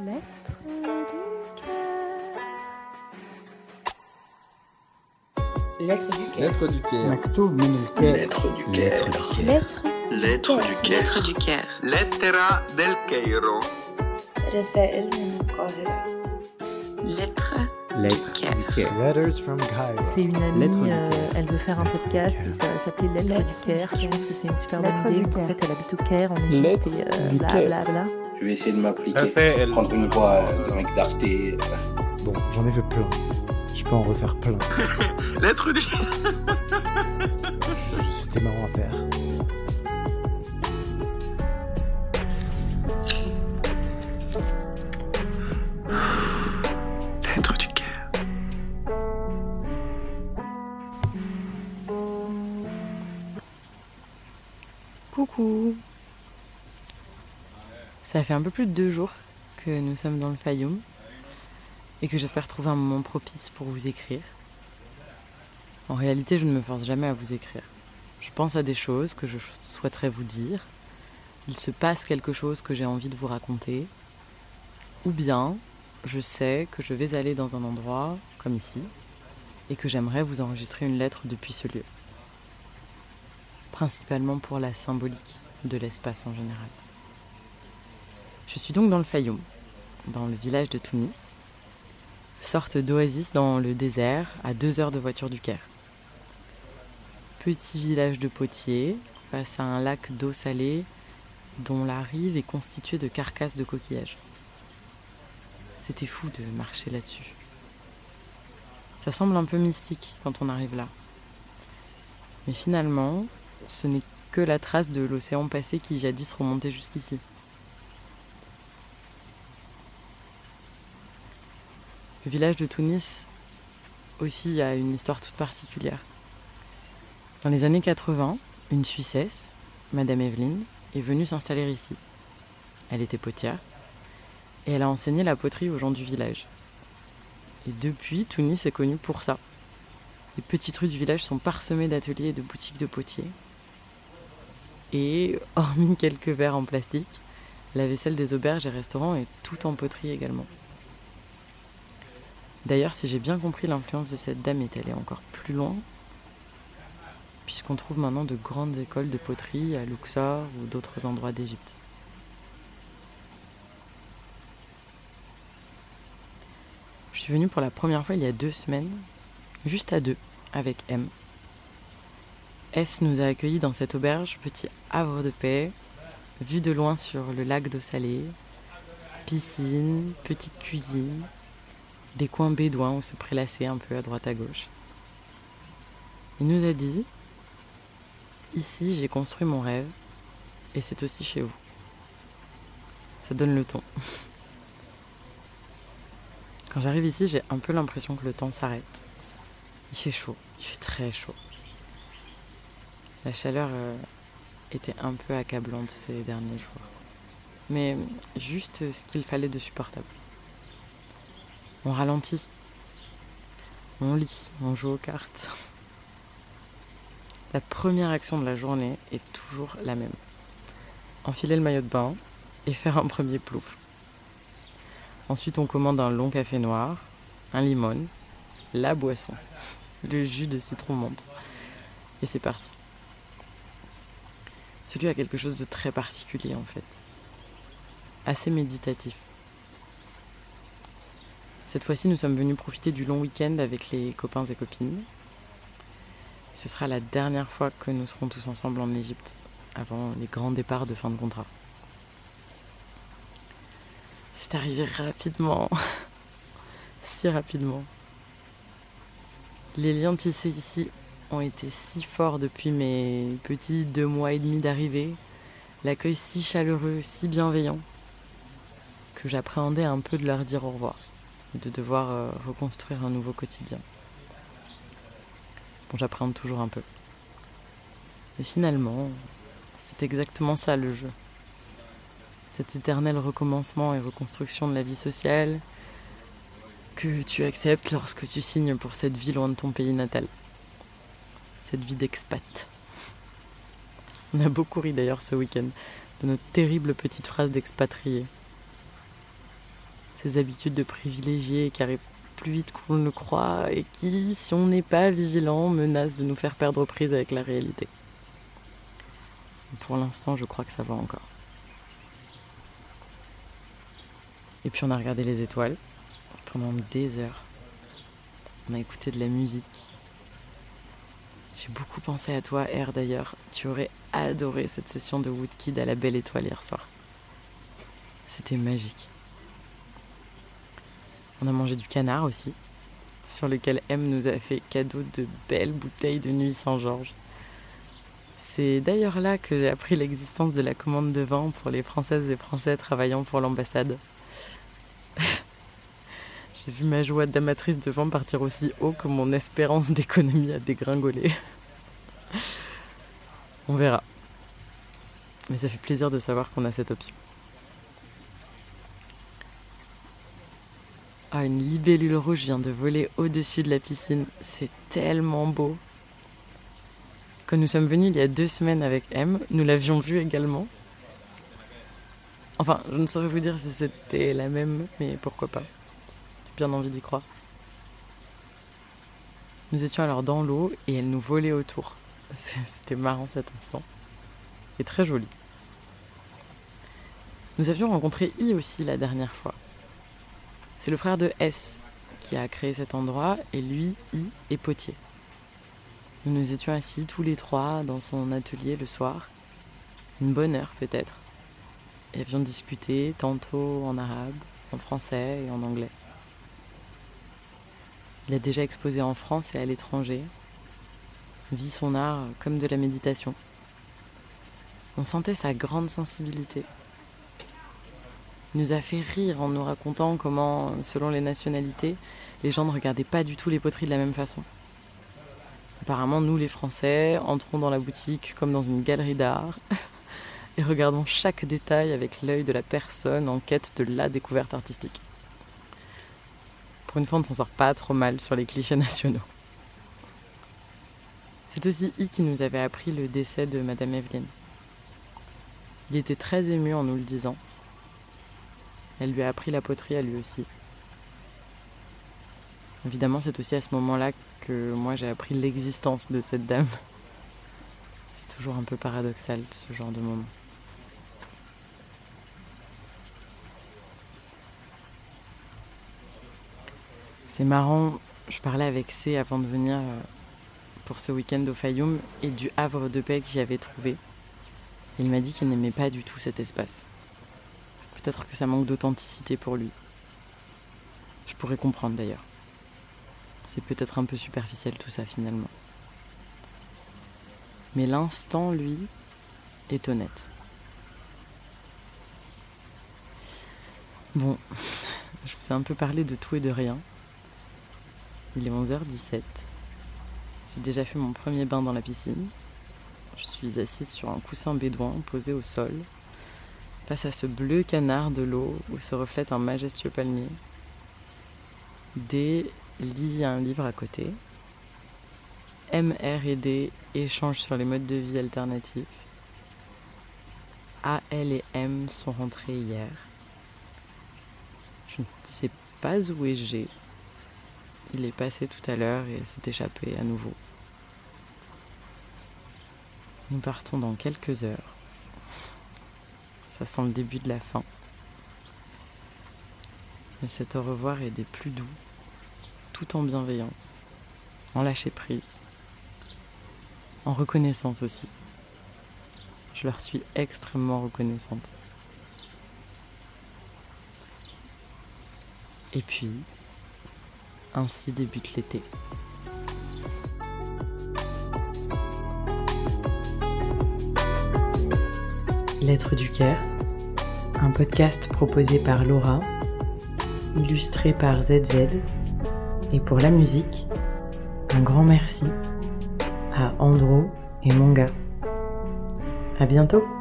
Lettre du cœur. Lettre du cœur. Lettre du Caire. مكتوب من الكاتب Lettre du Caire. Lettre Lettre du Caire. Lettre du Caire. Lettera del Cairo. رسائل من القاهرة. Lettre du Lettre Caire. du Caire. Letters from Cairo. C'est une amie, Lettre du euh, Caire. elle veut faire un Lettre du podcast Caire. et ça va s'appeler Lettre, Lettre du Caire. du Je pense que c'est une super Lettre bonne du idée. En Caire. fait, elle habite au Caire, en Égypte, Lettre et euh, du bla Caire. bla bla. Je vais essayer de m'appliquer. Raphaël. Prendre une voix euh, de mec d'Arte. Bon, j'en ai fait plein. Je peux en refaire plein. Lettre du C'était marrant à faire. Lettre du Caire. Coucou. Ça fait un peu plus de deux jours que nous sommes dans le Fayoum et que j'espère trouver un moment propice pour vous écrire. En réalité, je ne me force jamais à vous écrire. Je pense à des choses que je souhaiterais vous dire. Il se passe quelque chose que j'ai envie de vous raconter. Ou bien, je sais que je vais aller dans un endroit comme ici et que j'aimerais vous enregistrer une lettre depuis ce lieu principalement pour la symbolique de l'espace en général. Je suis donc dans le Fayoum, dans le village de Tunis, sorte d'oasis dans le désert à deux heures de voiture du Caire. Petit village de potiers face à un lac d'eau salée dont la rive est constituée de carcasses de coquillages. C'était fou de marcher là-dessus. Ça semble un peu mystique quand on arrive là. Mais finalement, ce n'est que la trace de l'océan passé qui jadis remontait jusqu'ici. Le village de Tunis aussi a une histoire toute particulière. Dans les années 80, une Suissesse, Madame Evelyne, est venue s'installer ici. Elle était potière et elle a enseigné la poterie aux gens du village. Et depuis, Tunis est connue pour ça. Les petites rues du village sont parsemées d'ateliers et de boutiques de potiers. Et, hormis quelques verres en plastique, la vaisselle des auberges et restaurants est tout en poterie également. D'ailleurs, si j'ai bien compris, l'influence de cette dame est allée encore plus loin, puisqu'on trouve maintenant de grandes écoles de poterie à Luxor ou d'autres endroits d'Égypte. Je suis venue pour la première fois il y a deux semaines, juste à deux, avec M. S nous a accueillis dans cette auberge, petit havre de paix, vue de loin sur le lac d'eau salée, piscine, petite cuisine, des coins bédouins où se prélasser un peu à droite à gauche. Il nous a dit Ici, j'ai construit mon rêve, et c'est aussi chez vous. Ça donne le ton. Quand j'arrive ici, j'ai un peu l'impression que le temps s'arrête. Il fait chaud, il fait très chaud. La chaleur euh, était un peu accablante ces derniers jours. Mais juste ce qu'il fallait de supportable. On ralentit. On lit, on joue aux cartes. La première action de la journée est toujours la même. Enfiler le maillot de bain et faire un premier plouf. Ensuite, on commande un long café noir, un limon, la boisson, le jus de citron menthe. Et c'est parti. Celui a quelque chose de très particulier en fait. Assez méditatif. Cette fois-ci, nous sommes venus profiter du long week-end avec les copains et copines. Ce sera la dernière fois que nous serons tous ensemble en Égypte, avant les grands départs de fin de contrat. C'est arrivé rapidement, si rapidement. Les liens tissés ici ont été si forts depuis mes petits deux mois et demi d'arrivée, l'accueil si chaleureux, si bienveillant, que j'appréhendais un peu de leur dire au revoir de devoir euh, reconstruire un nouveau quotidien. Bon, j'appréhende toujours un peu. Et finalement, c'est exactement ça le jeu. Cet éternel recommencement et reconstruction de la vie sociale que tu acceptes lorsque tu signes pour cette vie loin de ton pays natal. Cette vie d'expat. On a beaucoup ri d'ailleurs ce week-end de notre terrible petite phrase d'expatrié. Ces habitudes de privilégiés qui arrivent plus vite qu'on ne le croit et qui, si on n'est pas vigilant, menacent de nous faire perdre prise avec la réalité. Pour l'instant, je crois que ça va encore. Et puis on a regardé les étoiles pendant des heures. On a écouté de la musique. J'ai beaucoup pensé à toi, R d'ailleurs. Tu aurais adoré cette session de Woodkid à la Belle Étoile hier soir. C'était magique. On a mangé du canard aussi, sur lequel M nous a fait cadeau de belles bouteilles de nuit Saint-Georges. C'est d'ailleurs là que j'ai appris l'existence de la commande de vin pour les Françaises et Français travaillant pour l'ambassade. j'ai vu ma joie d'amatrice de vin partir aussi haut que mon espérance d'économie a dégringolé. On verra. Mais ça fait plaisir de savoir qu'on a cette option. Ah, une libellule rouge vient de voler au-dessus de la piscine. C'est tellement beau. Quand nous sommes venus il y a deux semaines avec M, nous l'avions vue également. Enfin, je ne saurais vous dire si c'était la même, mais pourquoi pas. J'ai bien envie d'y croire. Nous étions alors dans l'eau et elle nous volait autour. C'était marrant cet instant. Et très joli. Nous avions rencontré I aussi la dernière fois. C'est le frère de S qui a créé cet endroit et lui, I, est potier. Nous nous étions assis tous les trois dans son atelier le soir, une bonne heure peut-être, et avions discuté tantôt en arabe, en français et en anglais. Il a déjà exposé en France et à l'étranger, vit son art comme de la méditation. On sentait sa grande sensibilité, il nous a fait rire en nous racontant comment, selon les nationalités, les gens ne regardaient pas du tout les poteries de la même façon. Apparemment, nous les Français entrons dans la boutique comme dans une galerie d'art et regardons chaque détail avec l'œil de la personne en quête de la découverte artistique. Pour une fois, on ne s'en sort pas trop mal sur les clichés nationaux. C'est aussi I qui nous avait appris le décès de Madame Evelyne. Il était très ému en nous le disant. Elle lui a appris la poterie à lui aussi. Évidemment, c'est aussi à ce moment-là que moi j'ai appris l'existence de cette dame. C'est toujours un peu paradoxal ce genre de moment. C'est marrant, je parlais avec C avant de venir euh, pour ce week-end au Fayoum et du havre de paix que j'y avais trouvé. Il m'a dit qu'il n'aimait pas du tout cet espace. Peut-être que ça manque d'authenticité pour lui. Je pourrais comprendre d'ailleurs. C'est peut-être un peu superficiel tout ça finalement. Mais l'instant, lui, est honnête. Bon, je vous ai un peu parlé de tout et de rien. Il est 11h17. J'ai déjà fait mon premier bain dans la piscine. Je suis assise sur un coussin bédouin posé au sol, face à ce bleu canard de l'eau où se reflète un majestueux palmier. D lit un livre à côté. M, R et D échangent sur les modes de vie alternatifs. A, L et M sont rentrés hier. Je ne sais pas où est G. Il est passé tout à l'heure et s'est échappé à nouveau. Nous partons dans quelques heures. Ça sent le début de la fin. Mais cet au revoir est des plus doux, tout en bienveillance, en lâcher prise, en reconnaissance aussi. Je leur suis extrêmement reconnaissante. Et puis, ainsi débute l'été. Lettre du cœur, un podcast proposé par Laura, illustré par ZZ, et pour la musique, un grand merci à Andro et Monga. À bientôt!